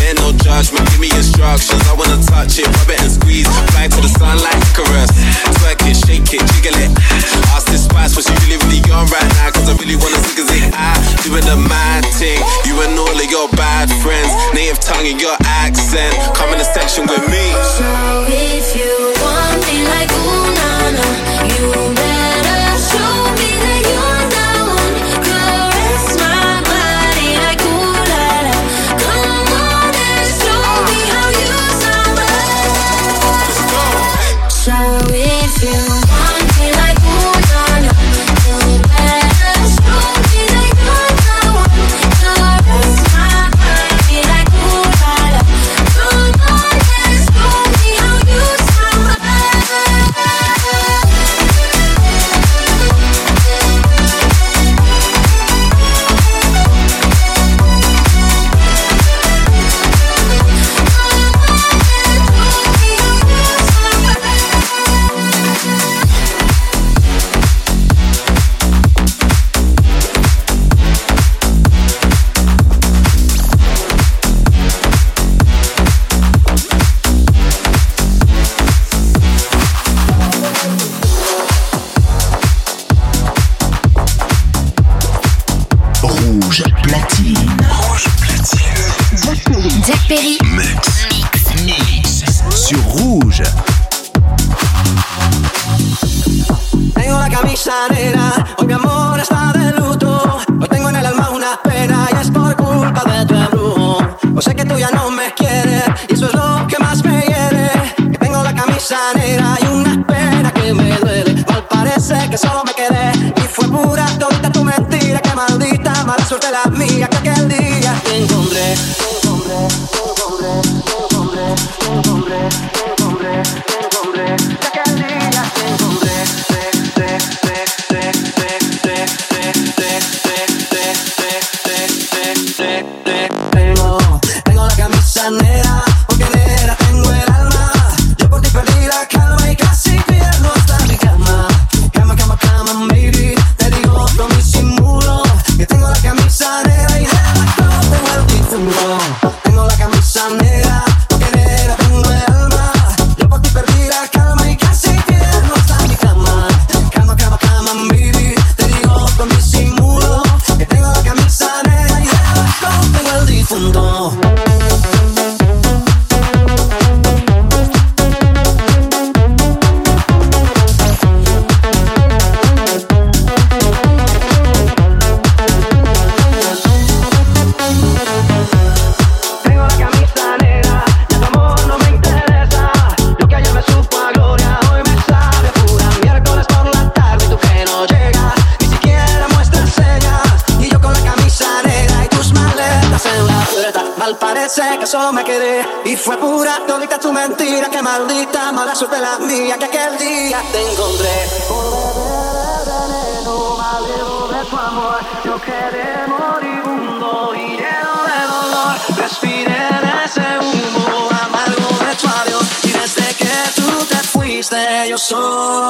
Then no judgment, give me instructions. I wanna touch it, rub it and squeeze. Fly to the sunlight, caress. Twerk it, shake it, jiggle it. Ask this spice what you really, really on right now. Cause I really wanna see cause it I doing the mad thing. You and all of your bad friends. Native tongue and your accent. Come in the section with me. So if you want me like ooh, nah, nah. cosa negra y una pena que me duele. Mal parece que solo me quedé y fue pura tonta tu mentira. Que maldita mala suerte la mía que aquel día te encontré, te encontré, te encontré, te encontré, te encontré. mentira, que maldita mala suerte la mía, que aquel día te encontré. veneno, malevo de tu amor, yo quedé moribundo y lleno de dolor, respiré de ese humo amargo de tu adiós. Y desde que tú te fuiste yo soy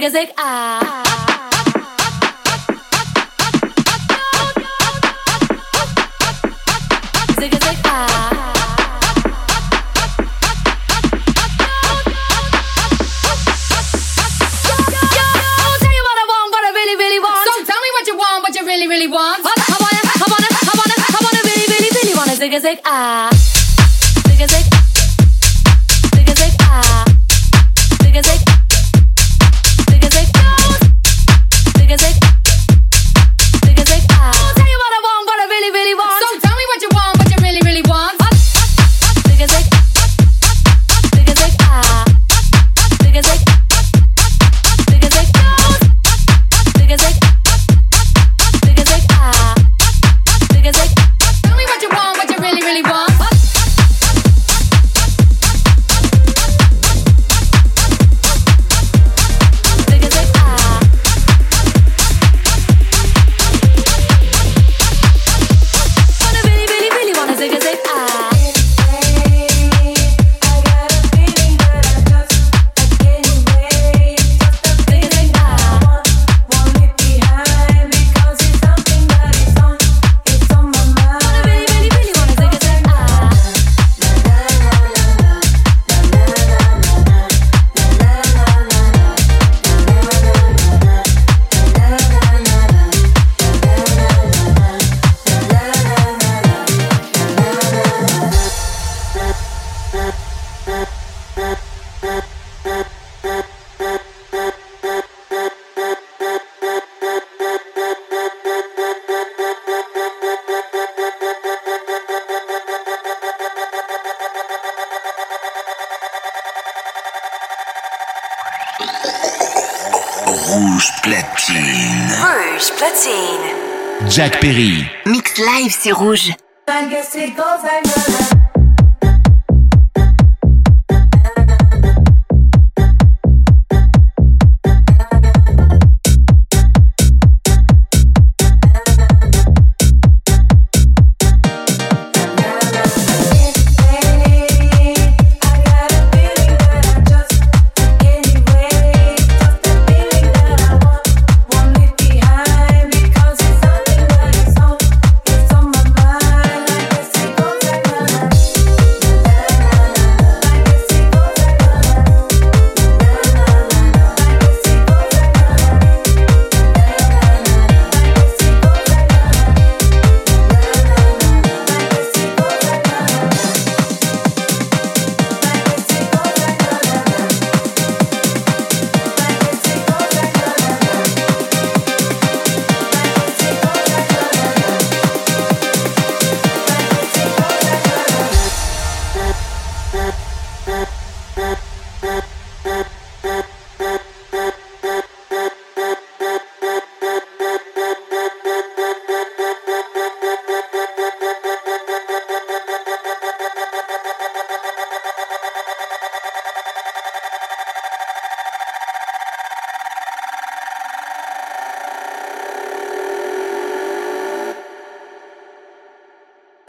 niggas like ah. Niggas like ah. really, really want. I, I wanna, I wanna, I wanna, I wanna really, really, really wanna zig a zig ah, zig a zig. Jack Perry. Mix live, c'est rouge.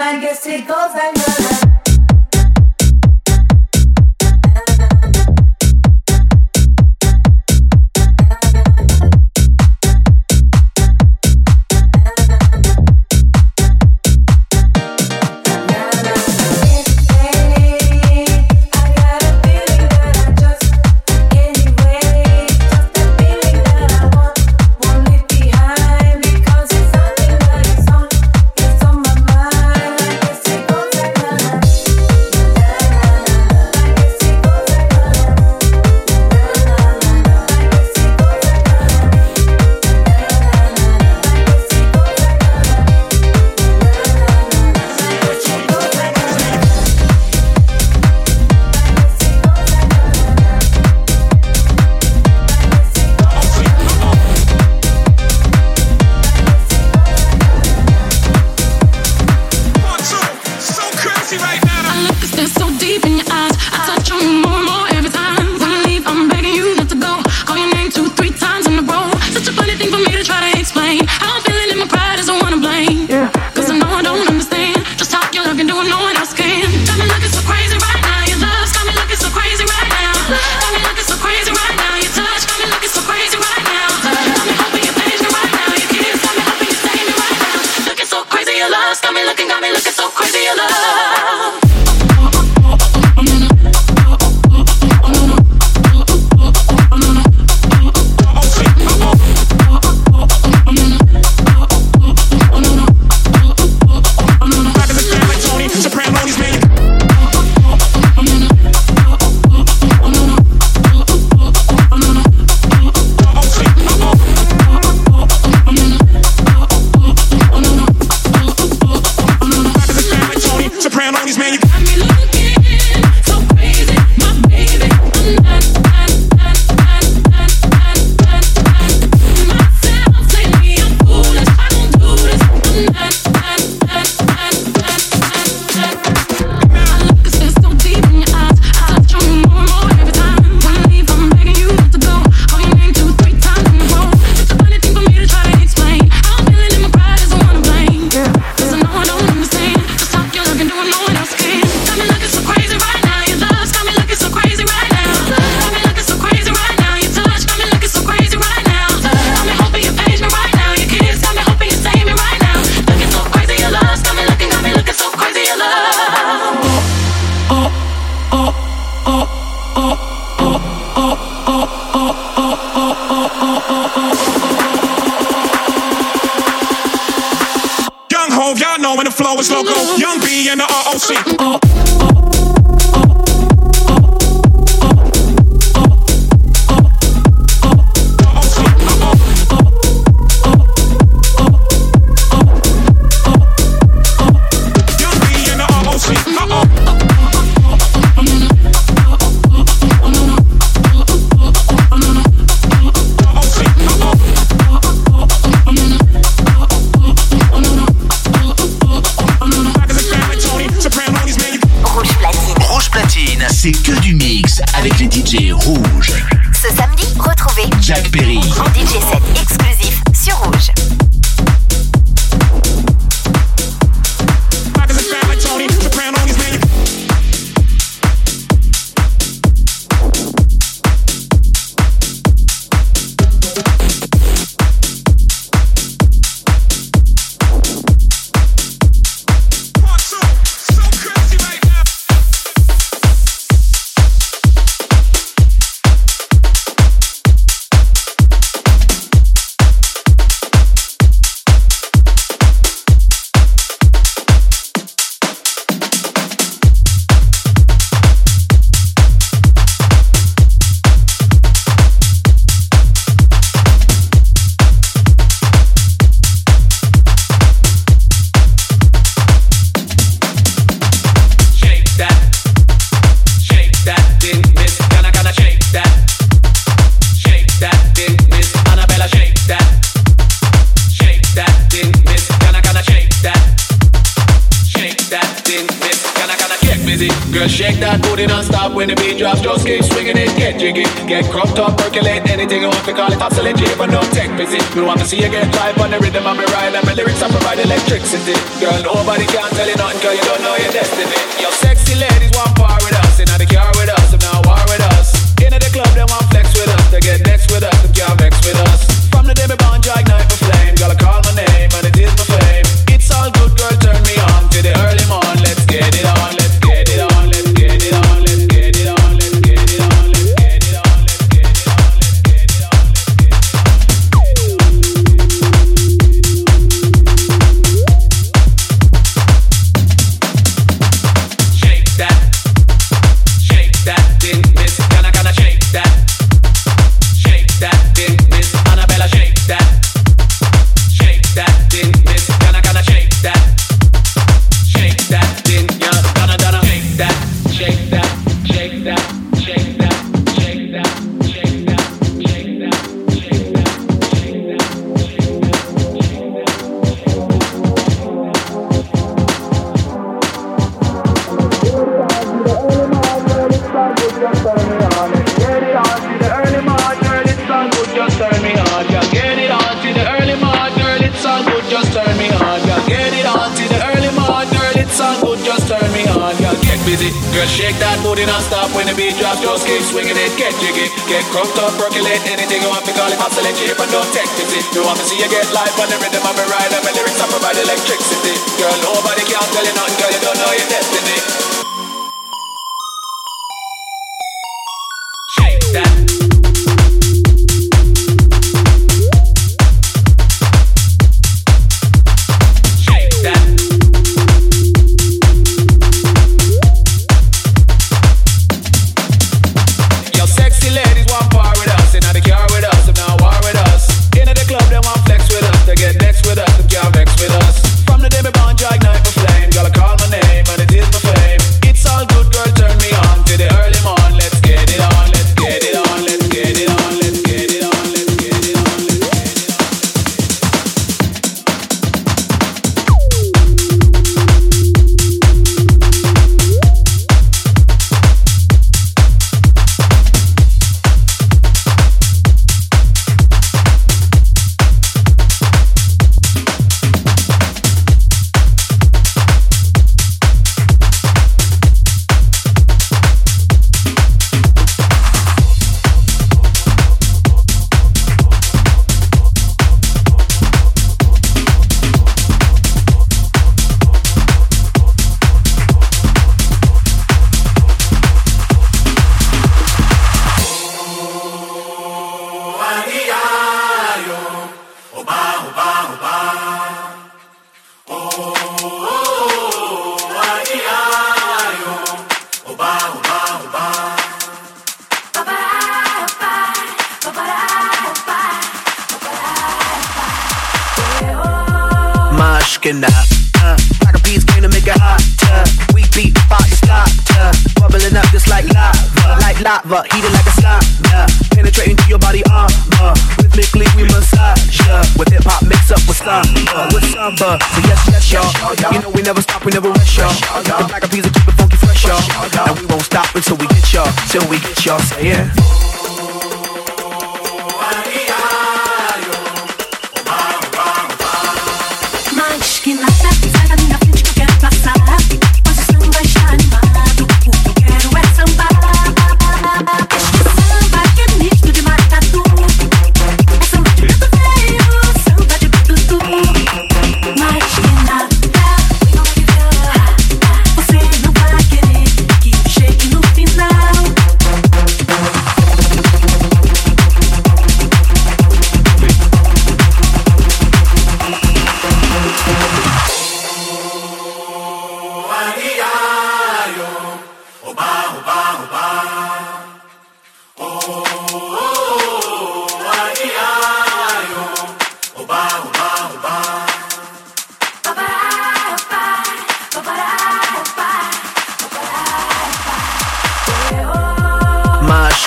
I guess it goes like that.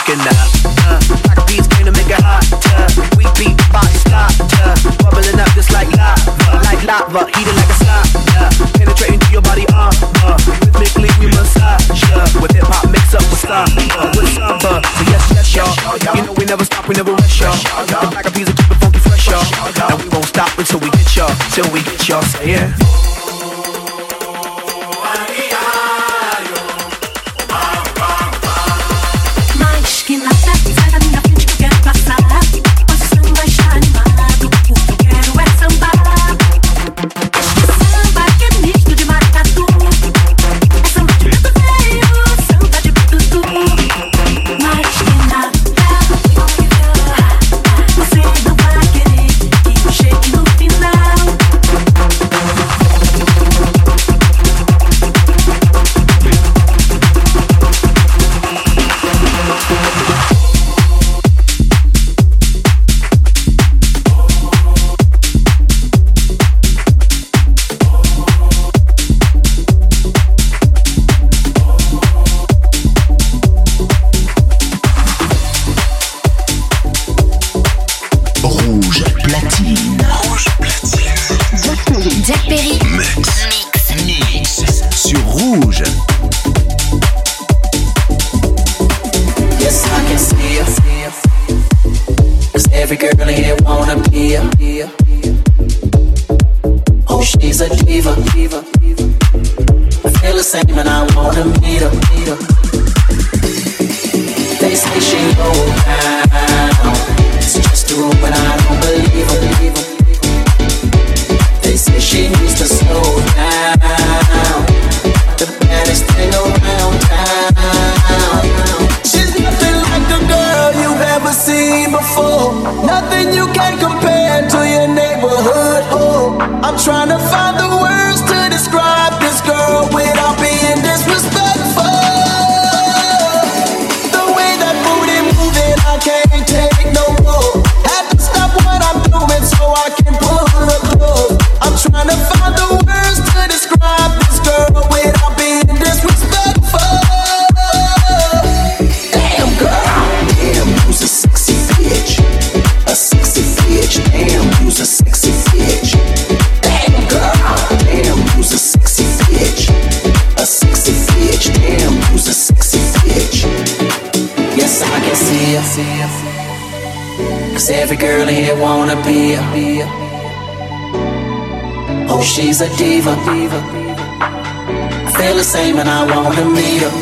Came uh, to make it hotter. We beat the body starter. Bubbling up just like lava, like lava. Heated like a sauna. Penetrating through your body armor. Rhythmically we massage ya. With hip hop mix up with samba, with samba. So yes, yes, y'all. You know we never stop, we never rest, y'all. The black of keep it funky fresh, y'all. And we won't stop until we get y'all, till we get y'all. Say yeah. she's a diva. I feel the same and I wanna meet her.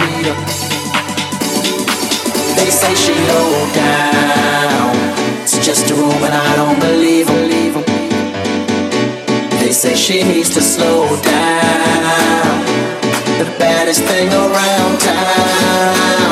They say she low down. It's just a room I don't believe her. They say she needs to slow down. The baddest thing around town.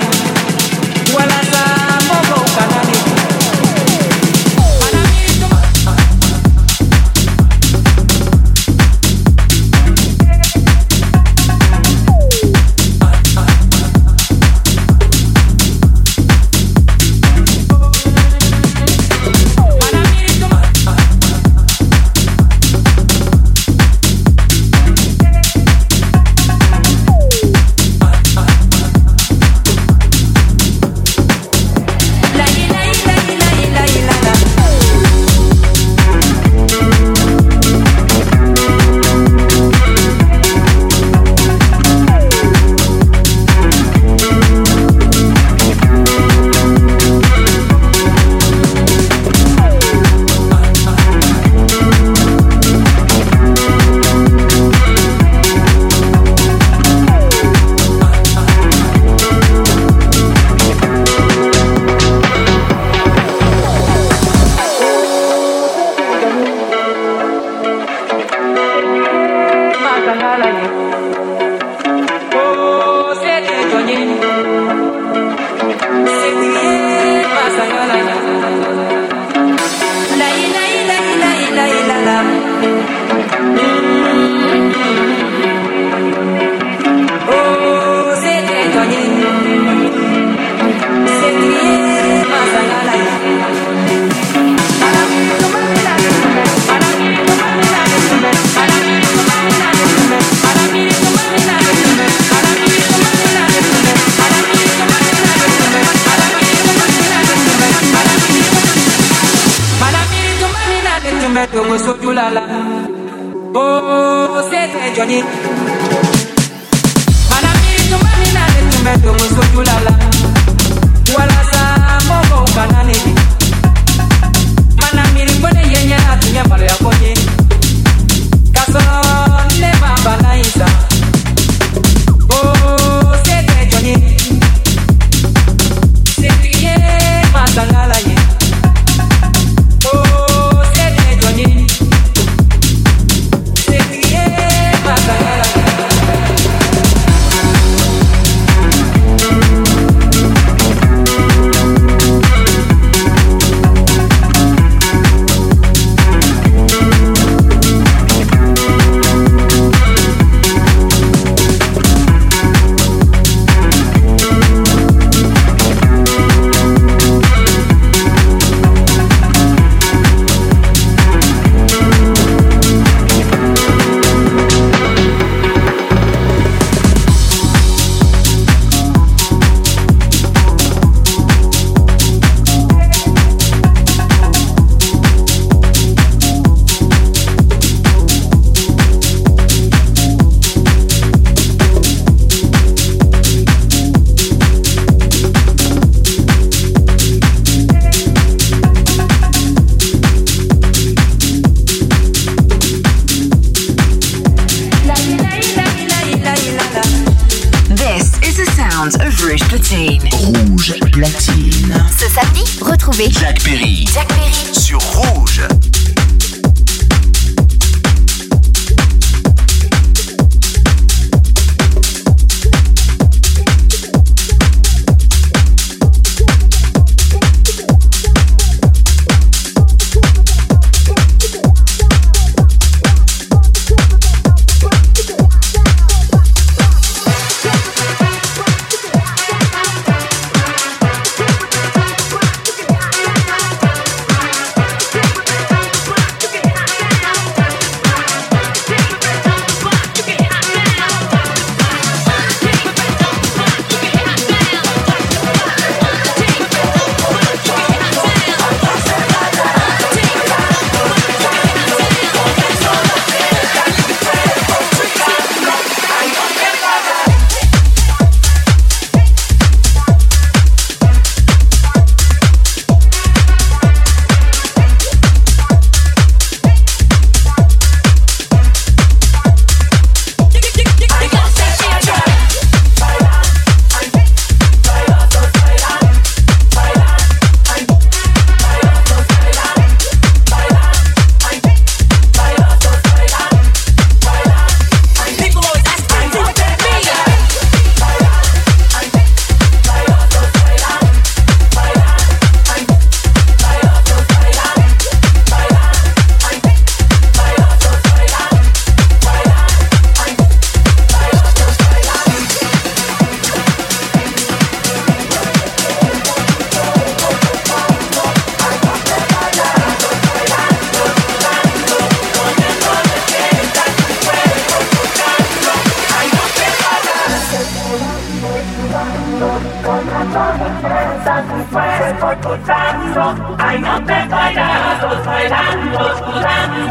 Jack Perry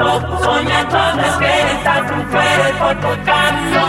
sudando, soñando despierta tu cuerpo tocando.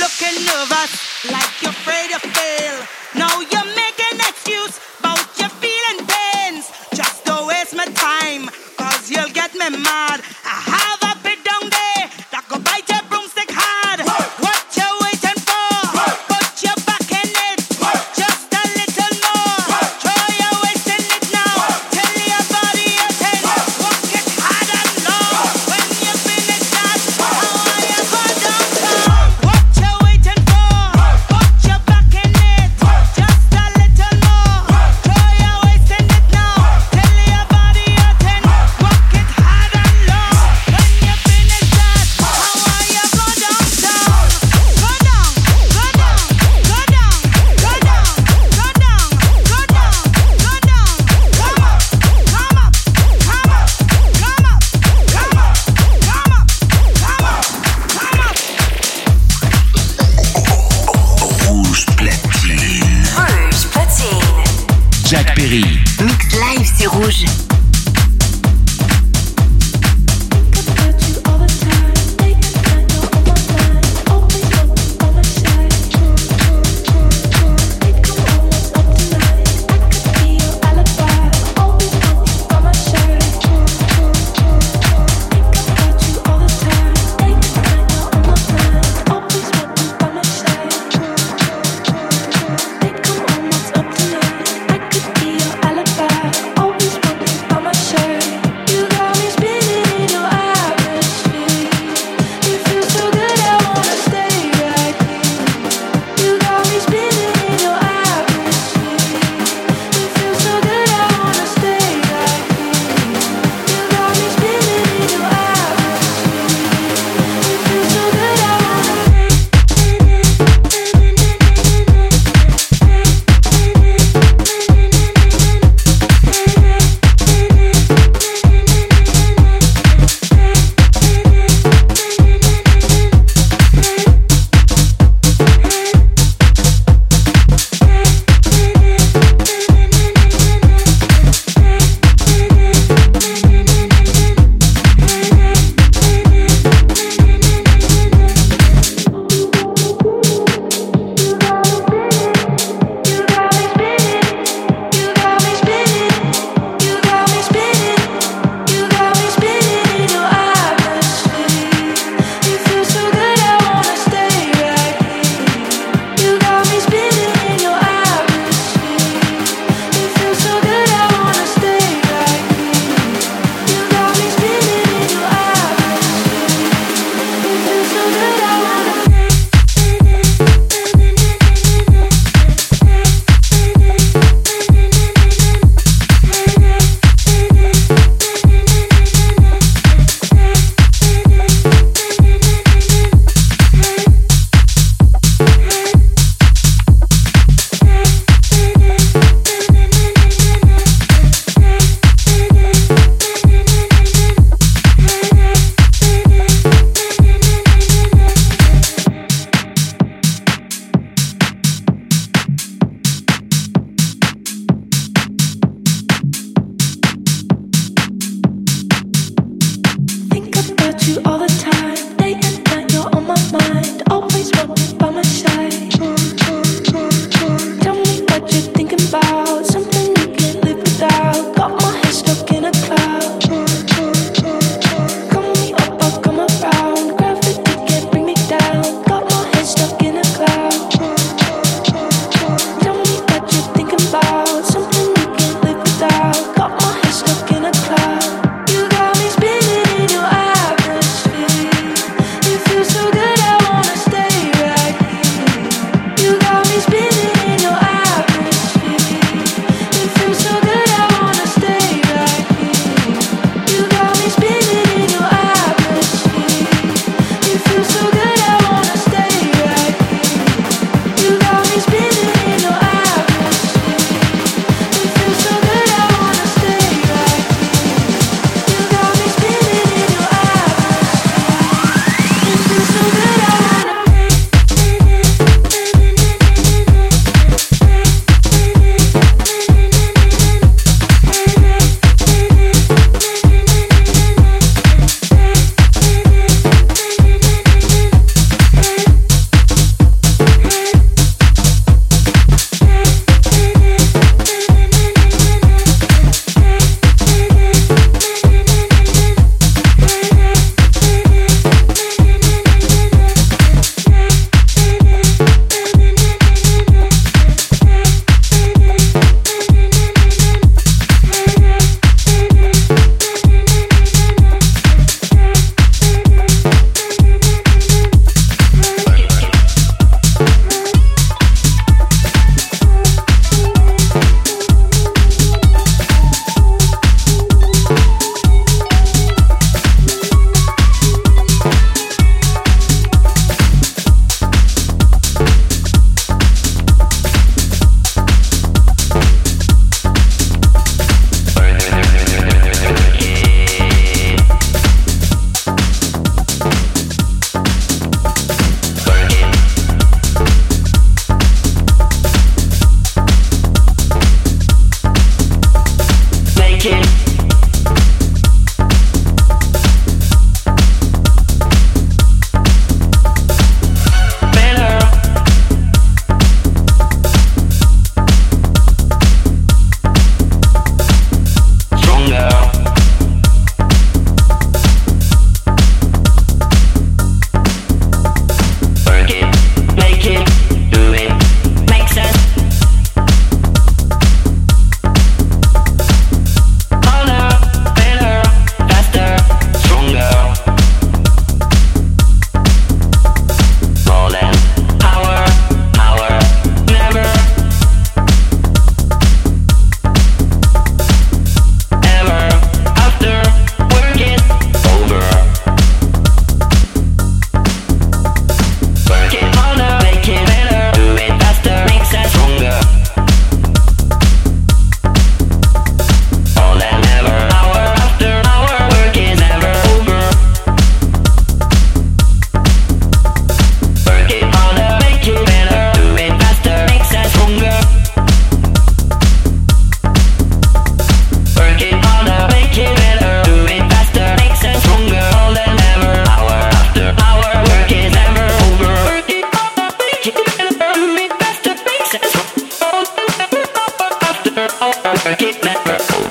Looking nervous, like you're afraid to Get it.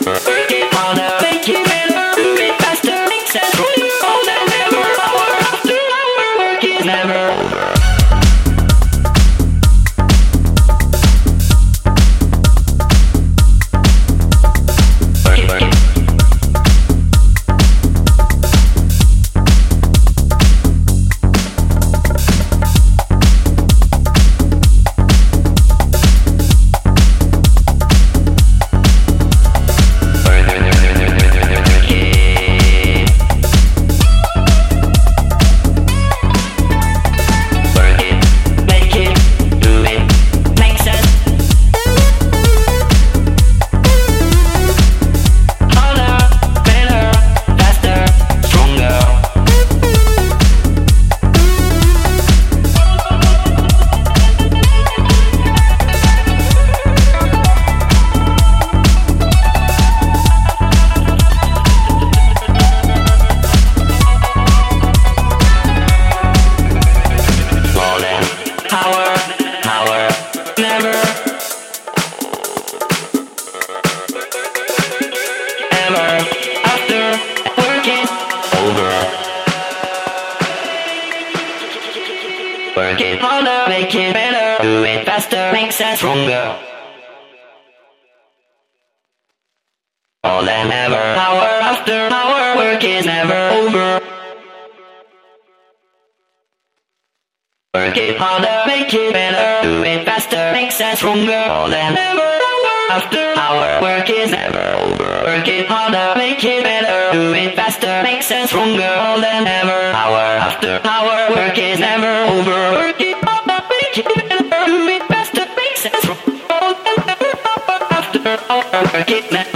doing faster makes us stronger than ever. Hour after hour, work is never over. Work it up, make it. Doing faster makes us stronger than ever. Hour after hour, work it never